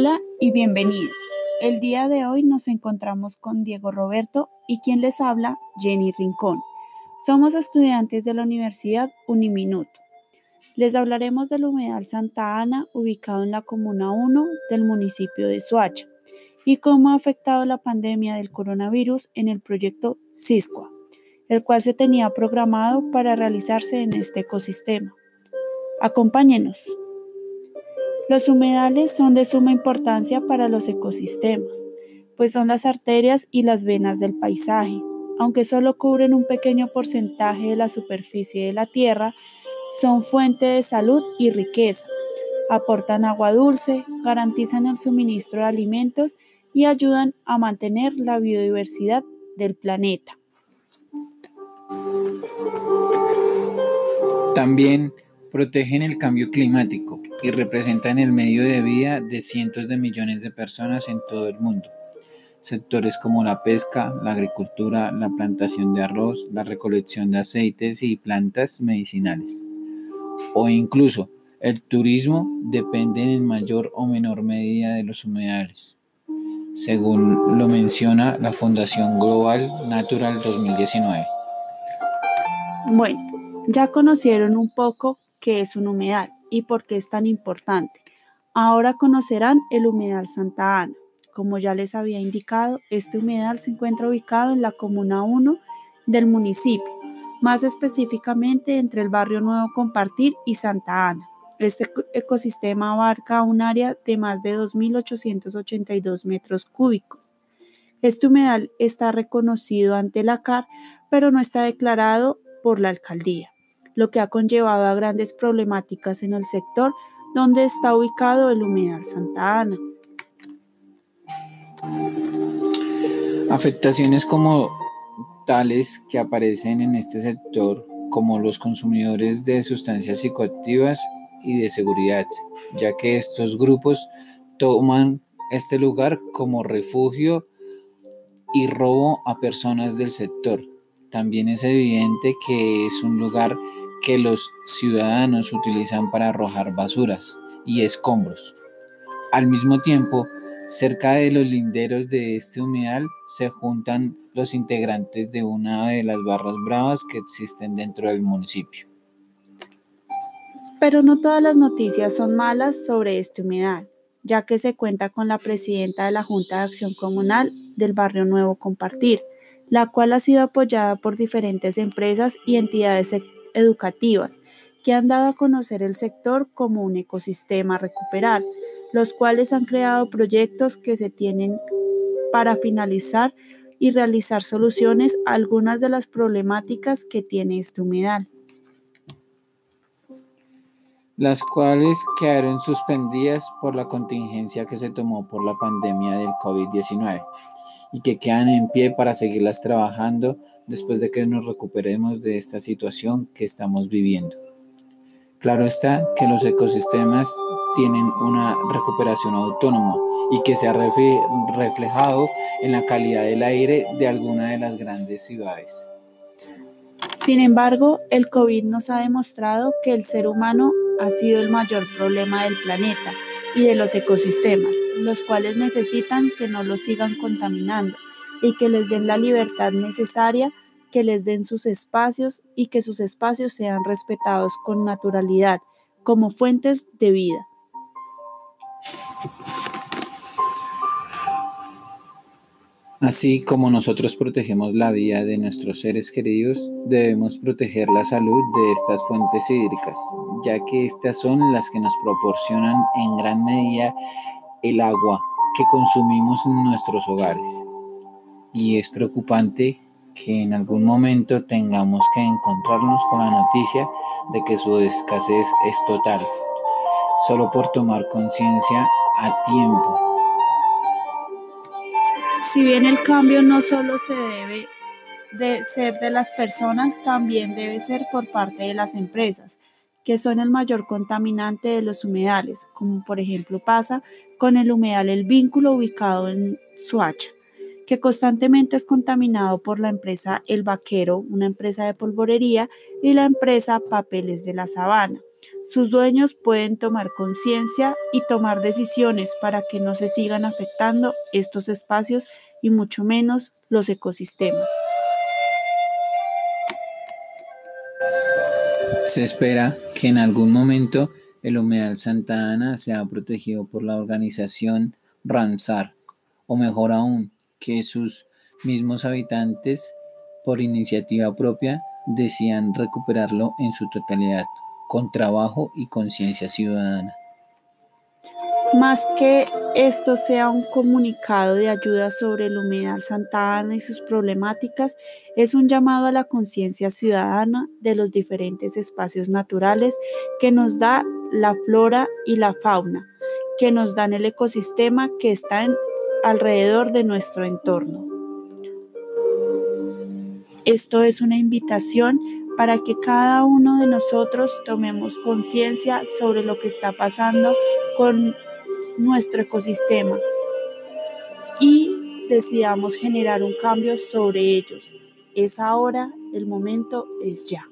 Hola y bienvenidos. El día de hoy nos encontramos con Diego Roberto y quien les habla, Jenny Rincón. Somos estudiantes de la Universidad Uniminuto. Les hablaremos del humedal Santa Ana, ubicado en la Comuna 1 del municipio de Soacha, y cómo ha afectado la pandemia del coronavirus en el proyecto CISCUA, el cual se tenía programado para realizarse en este ecosistema. Acompáñenos. Los humedales son de suma importancia para los ecosistemas, pues son las arterias y las venas del paisaje. Aunque solo cubren un pequeño porcentaje de la superficie de la Tierra, son fuente de salud y riqueza. Aportan agua dulce, garantizan el suministro de alimentos y ayudan a mantener la biodiversidad del planeta. También protegen el cambio climático y representan el medio de vida de cientos de millones de personas en todo el mundo. Sectores como la pesca, la agricultura, la plantación de arroz, la recolección de aceites y plantas medicinales. O incluso el turismo dependen en mayor o menor medida de los humedales, según lo menciona la Fundación Global Natural 2019. Bueno, ya conocieron un poco qué es un humedal y por qué es tan importante. Ahora conocerán el humedal Santa Ana. Como ya les había indicado, este humedal se encuentra ubicado en la Comuna 1 del municipio, más específicamente entre el barrio Nuevo Compartir y Santa Ana. Este ecosistema abarca un área de más de 2.882 metros cúbicos. Este humedal está reconocido ante la CAR, pero no está declarado por la alcaldía lo que ha conllevado a grandes problemáticas en el sector donde está ubicado el humedal Santa Ana. Afectaciones como tales que aparecen en este sector como los consumidores de sustancias psicoactivas y de seguridad, ya que estos grupos toman este lugar como refugio y robo a personas del sector. También es evidente que es un lugar que los ciudadanos utilizan para arrojar basuras y escombros. Al mismo tiempo, cerca de los linderos de este humedal se juntan los integrantes de una de las barras bravas que existen dentro del municipio. Pero no todas las noticias son malas sobre este humedal, ya que se cuenta con la presidenta de la Junta de Acción Comunal del Barrio Nuevo Compartir, la cual ha sido apoyada por diferentes empresas y entidades educativas que han dado a conocer el sector como un ecosistema a recuperar, los cuales han creado proyectos que se tienen para finalizar y realizar soluciones a algunas de las problemáticas que tiene este humedal. Las cuales quedaron suspendidas por la contingencia que se tomó por la pandemia del COVID-19 y que quedan en pie para seguirlas trabajando después de que nos recuperemos de esta situación que estamos viviendo. Claro está que los ecosistemas tienen una recuperación autónoma y que se ha reflejado en la calidad del aire de alguna de las grandes ciudades. Sin embargo, el COVID nos ha demostrado que el ser humano ha sido el mayor problema del planeta y de los ecosistemas, los cuales necesitan que no los sigan contaminando y que les den la libertad necesaria, que les den sus espacios y que sus espacios sean respetados con naturalidad como fuentes de vida. Así como nosotros protegemos la vida de nuestros seres queridos, debemos proteger la salud de estas fuentes hídricas, ya que estas son las que nos proporcionan en gran medida el agua que consumimos en nuestros hogares y es preocupante que en algún momento tengamos que encontrarnos con la noticia de que su escasez es total, solo por tomar conciencia a tiempo. Si bien el cambio no solo se debe de ser de las personas, también debe ser por parte de las empresas, que son el mayor contaminante de los humedales, como por ejemplo pasa con el humedal El Vínculo ubicado en Suacha que constantemente es contaminado por la empresa El Vaquero, una empresa de polvorería, y la empresa Papeles de la Sabana. sus dueños pueden tomar conciencia y tomar decisiones para que no se sigan afectando estos espacios y mucho menos los ecosistemas. Se espera que en algún momento el humedal Santa Ana sea protegido por la organización Ramsar, o mejor aún, que sus mismos habitantes, por iniciativa propia, decían recuperarlo en su totalidad, con trabajo y conciencia ciudadana. Más que esto sea un comunicado de ayuda sobre el humedal Santa Ana y sus problemáticas, es un llamado a la conciencia ciudadana de los diferentes espacios naturales que nos da la flora y la fauna, que nos dan el ecosistema que está alrededor de nuestro entorno. Esto es una invitación para que cada uno de nosotros tomemos conciencia sobre lo que está pasando con nuestro ecosistema y decidamos generar un cambio sobre ellos. Es ahora, el momento es ya.